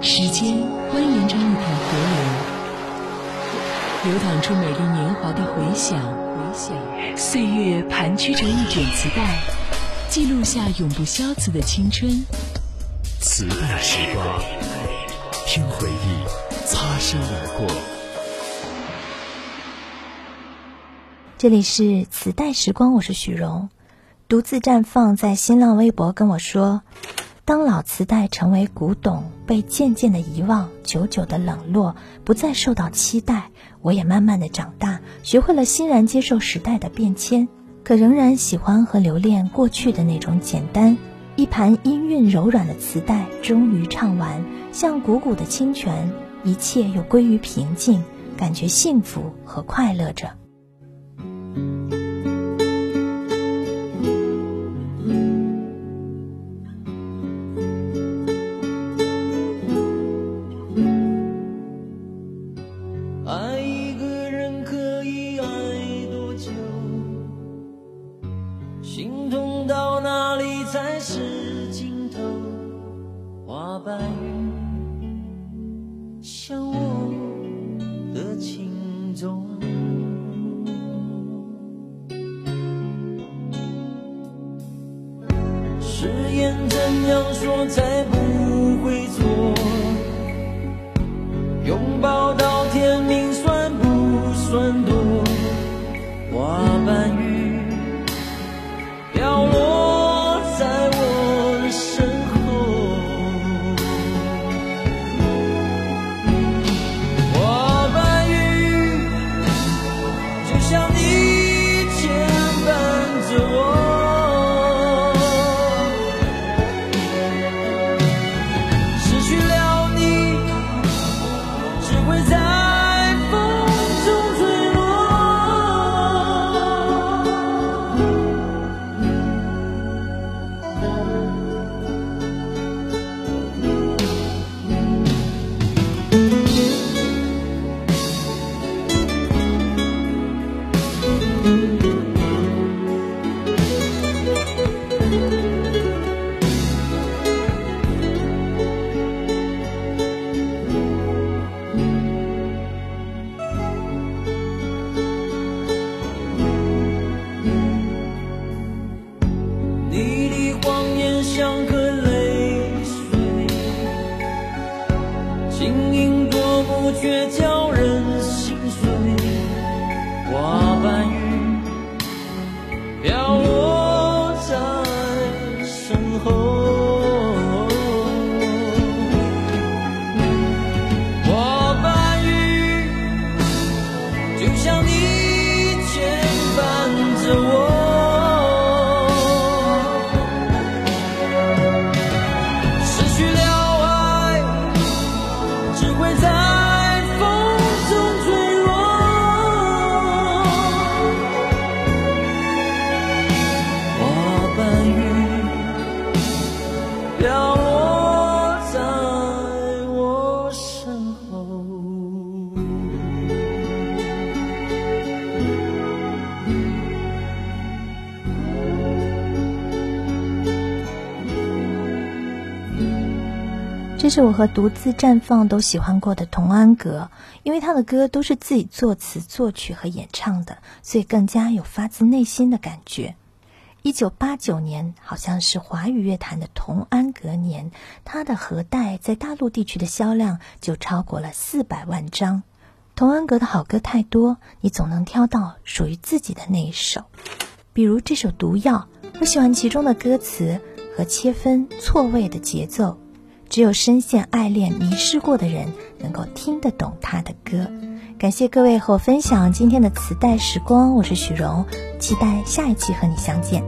时间蜿蜒成一条河流，流淌出美丽年华的回响。岁月盘曲成一卷磁带，记录下永不消磁的青春。磁带时光，听回忆擦身而过。这里是磁带时光，我是许荣。独自绽放在新浪微博跟我说。当老磁带成为古董，被渐渐的遗忘，久久的冷落，不再受到期待，我也慢慢的长大，学会了欣然接受时代的变迁，可仍然喜欢和留恋过去的那种简单。一盘音韵柔软的磁带终于唱完，像汩汩的清泉，一切又归于平静，感觉幸福和快乐着。白云，像我的情衷。誓言怎样说才不会错？拥抱到天明算不算多？花瓣雨飘落这是我和独自绽放都喜欢过的童安格，因为他的歌都是自己作词、作曲和演唱的，所以更加有发自内心的感觉。一九八九年好像是华语乐坛的童安格年，他的盒带在大陆地区的销量就超过了四百万张。童安格的好歌太多，你总能挑到属于自己的那一首。比如这首《毒药》，我喜欢其中的歌词和切分错位的节奏。只有深陷爱恋、迷失过的人，能够听得懂他的歌。感谢各位和我分享今天的磁带时光，我是许荣，期待下一期和你相见。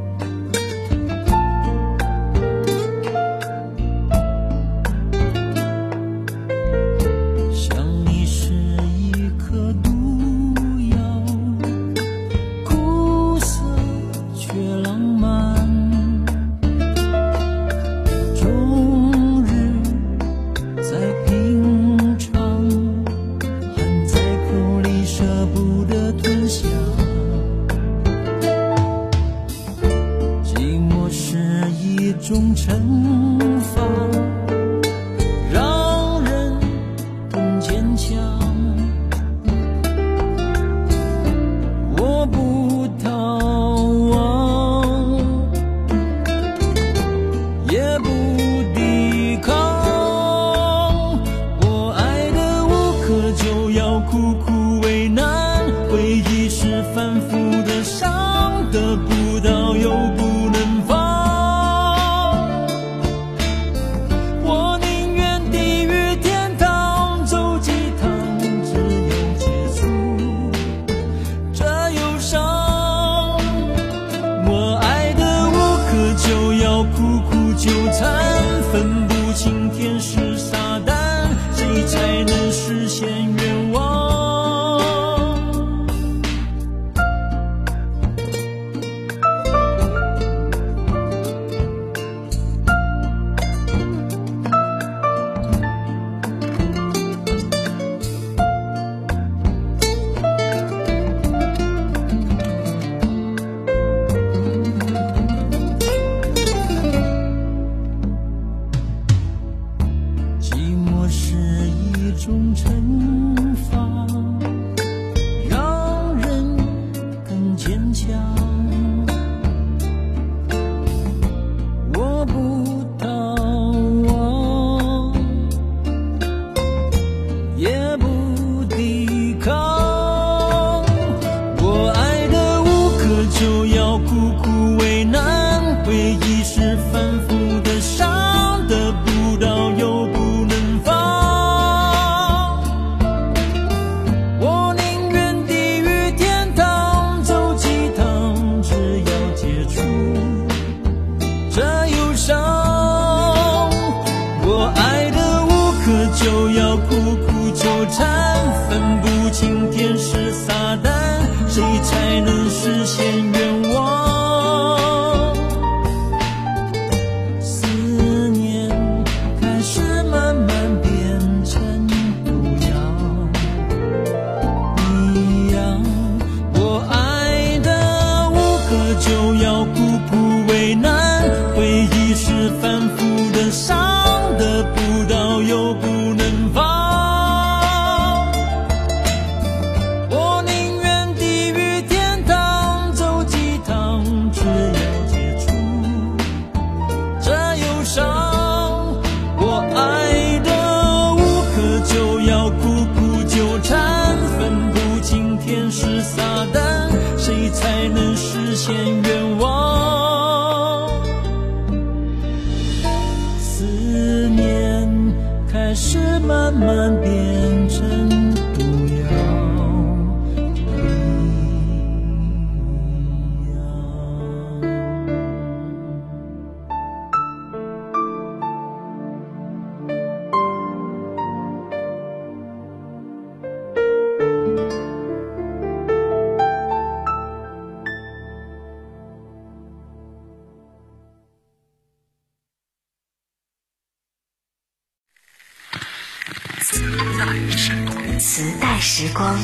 磁带时光，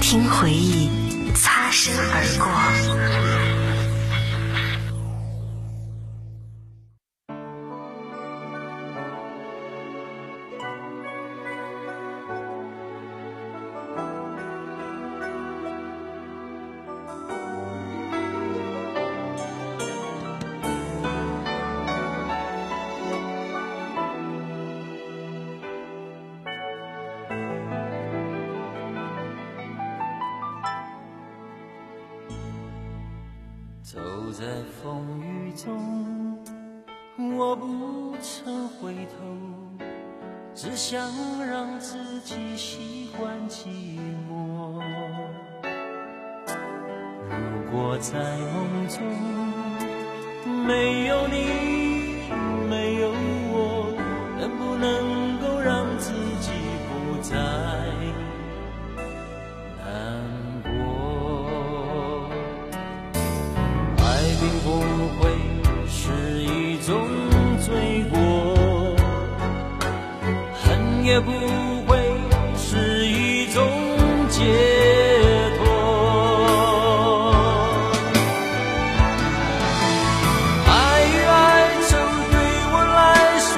听回忆擦身而过。在风雨中我不曾回头只想让自己习惯寂寞。如果在梦中没有你也不会是一种解脱。爱与哀愁对我来说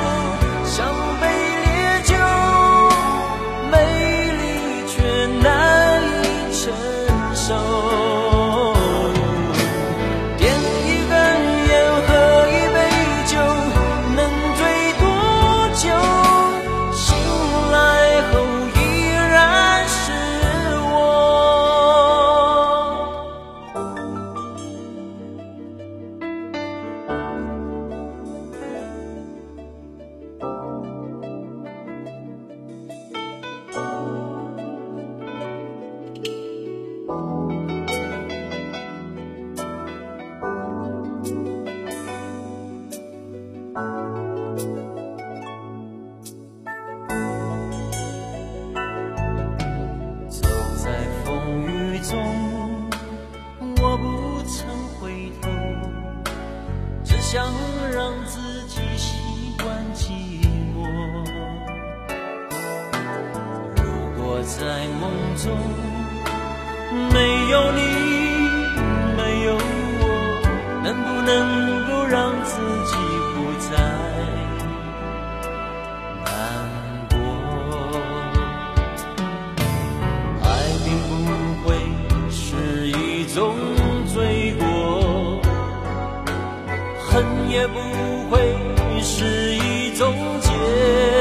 像杯烈酒美丽却难以承受。想让自己习惯寂寞如果在梦中没有你没有我能不能不会是一种结。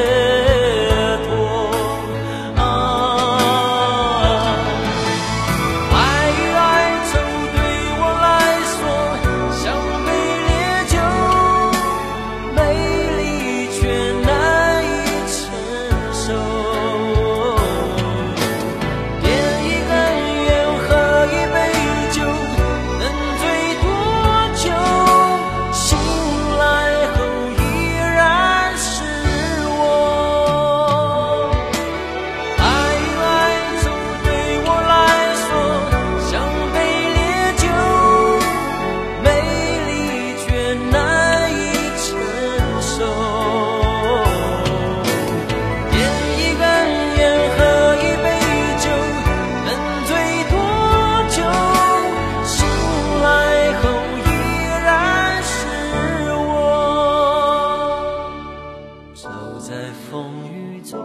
在风雨中，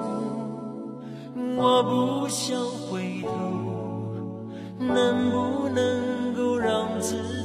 我不想回头。能不能够让自己。